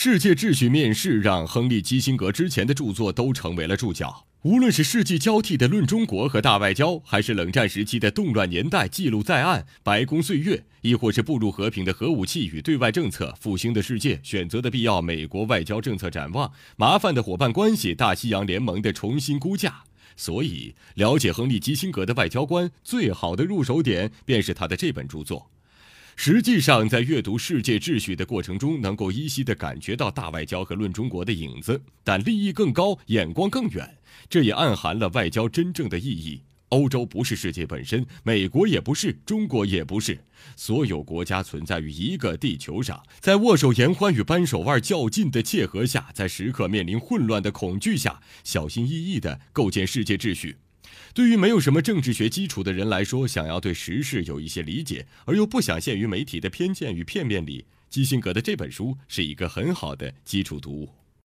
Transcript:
世界秩序面世让亨利·基辛格之前的著作都成为了注脚。无论是世纪交替的《论中国》和《大外交》，还是冷战时期的《动乱年代记录在案》《白宫岁月》，亦或是步入和平的核武器与对外政策、复兴的世界、选择的必要、美国外交政策展望、麻烦的伙伴关系、大西洋联盟的重新估价。所以，了解亨利·基辛格的外交观，最好的入手点便是他的这本著作。实际上，在阅读世界秩序的过程中，能够依稀地感觉到大外交和论中国的影子，但利益更高，眼光更远，这也暗含了外交真正的意义。欧洲不是世界本身，美国也不是，中国也不是，所有国家存在于一个地球上，在握手言欢与扳手腕较劲的切合下，在时刻面临混乱的恐惧下，小心翼翼地构建世界秩序。对于没有什么政治学基础的人来说，想要对时事有一些理解，而又不想陷于媒体的偏见与片面里，基辛格的这本书是一个很好的基础读物。